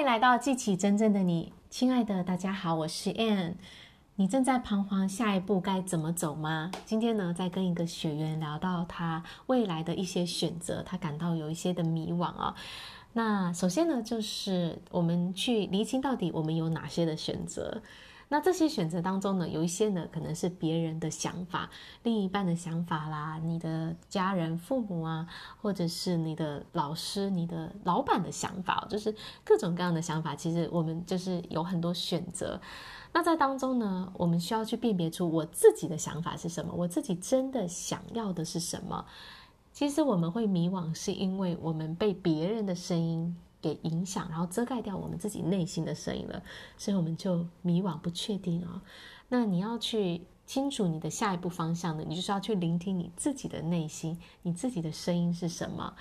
欢迎来到记起真正的你，亲爱的大家好，我是 Ann。你正在彷徨下一步该怎么走吗？今天呢，在跟一个学员聊到他未来的一些选择，他感到有一些的迷惘啊、那首先呢，就是我们去厘清到底我们有哪些的选择。那这些选择当中呢，有一些呢可能是别人的想法，另一半的想法啦，你的家人、父母啊，或者是你的老师、你的老板的想法，就是各种各样的想法。其实我们就是有很多选择。那在当中呢，我们需要去辨别出我自己的想法是什么，我自己真的想要的是什么。其实我们会迷惘，是因为我们被别人的声音给影响，然后遮盖掉我们自己内心的声音了，所以我们就迷惘不确定哦。那你要去清楚你的下一步方向呢，你就是要去聆听你自己的内心，你自己的声音是什么。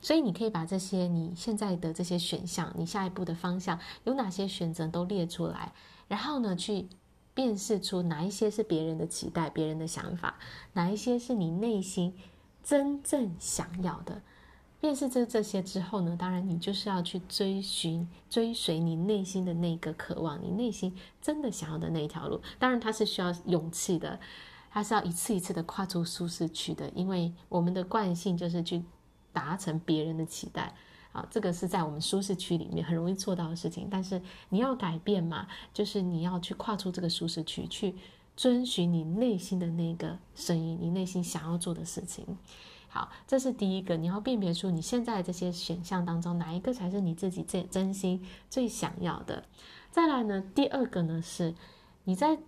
所以你可以把这些你现在的这些选项，你下一步的方向有哪些选择都列出来，然后呢，去辨识出哪一些是别人的期待、别人的想法，哪一些是你内心真正想要的。辨识这这些之后呢，当然你就是要去追寻、追随你内心的那个渴望，你内心真的想要的那一条路。当然，它是需要勇气的，它是要一次一次的跨出舒适区的。因为我们的惯性就是去达成别人的期待，啊，这个是在我们舒适区里面很容易做到的事情。但是你要改变嘛，就是你要去跨出这个舒适区，去遵循你内心的那个声音，你内心想要做的事情。好，这是第一个，你要辨别出你现在这些选项当中哪一个才是你自己最真心最想要的。再来呢，第二个呢是，你在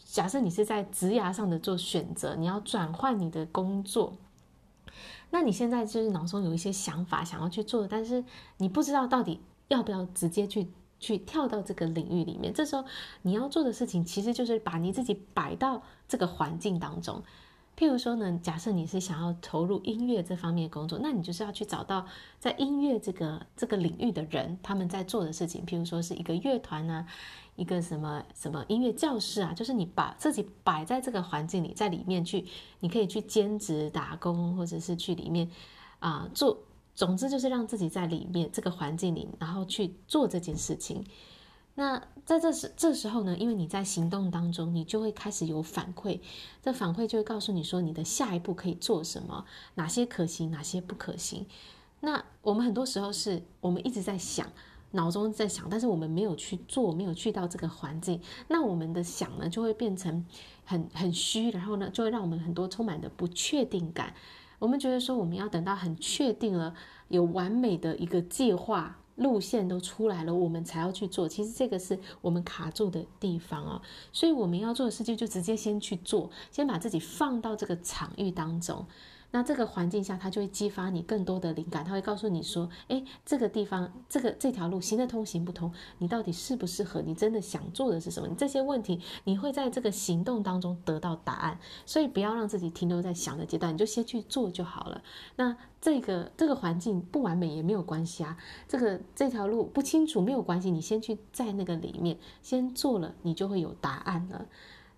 假设你是在职涯上的做选择，你要转换你的工作，那你现在就是脑中有一些想法想要去做，但是你不知道到底要不要直接去去跳到这个领域里面。这时候你要做的事情其实就是把你自己摆到这个环境当中。譬如说呢，假设你是想要投入音乐这方面工作，那你就是要去找到在音乐这个这个领域的人，他们在做的事情。譬如说是一个乐团啊，一个什么什么音乐教室啊，就是你把自己摆在这个环境里，在里面去，你可以去兼职打工，或者是去里面啊、做，总之就是让自己在里面这个环境里，然后去做这件事情。那在这时这时候呢，因为你在行动当中，你就会开始有反馈，这反馈就会告诉你说，你的下一步可以做什么，哪些可行，哪些不可行。那我们很多时候是我们一直在想，脑中在想，但是我们没有去做，没有去到这个环境，那我们的想呢，就会变成很很虚，然后呢，就会让我们很多充满的不确定感。我们觉得说，我们要等到很确定了，有完美的一个计划。路线都出来了，我们才要去做。其实这个是我们卡住的地方啊，所以我们要做的事情就直接先去做，先把自己放到这个场域当中。那这个环境下，它就会激发你更多的灵感。它会告诉你说：“诶，这个地方，这个这条路行得通行不通？你到底适不适合？你真的想做的是什么？你这些问题，你会在这个行动当中得到答案。所以不要让自己停留在想的阶段，你就先去做就好了。那这个这个环境不完美也没有关系啊，这个这条路不清楚没有关系，你先去在那个里面先做了，你就会有答案了。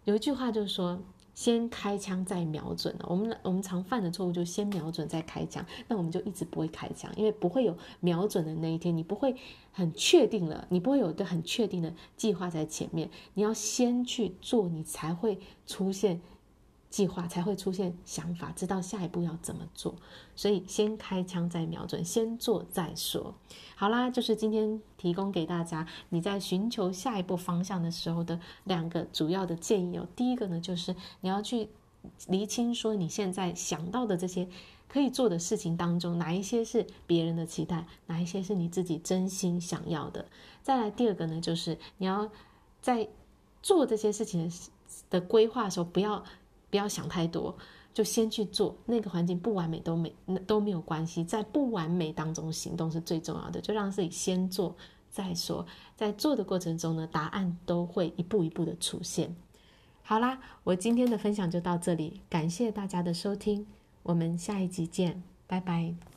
有一句话就是说。先开枪再瞄准了，我们我们常犯的错误就先瞄准再开枪，那我们就一直不会开枪，因为不会有瞄准的那一天，你不会很确定了，你不会有一个很确定的计划在前面，你要先去做，你才会出现。计划才会出现想法，知道下一步要怎么做，所以先开枪再瞄准，先做再说。好啦，就是今天提供给大家你在寻求下一步方向的时候的两个主要的建议哦。第一个呢，就是你要去厘清说你现在想到的这些可以做的事情当中，哪一些是别人的期待，哪一些是你自己真心想要的。再来第二个呢，就是你要在做这些事情的规划的时候，不要。不要想太多，就先去做。那个环境不完美都没都没有关系，在不完美当中行动是最重要的。就让自己先做再说，在做的过程中呢，答案都会一步一步的出现。好啦，我今天的分享就到这里，感谢大家的收听，我们下一集见，拜拜。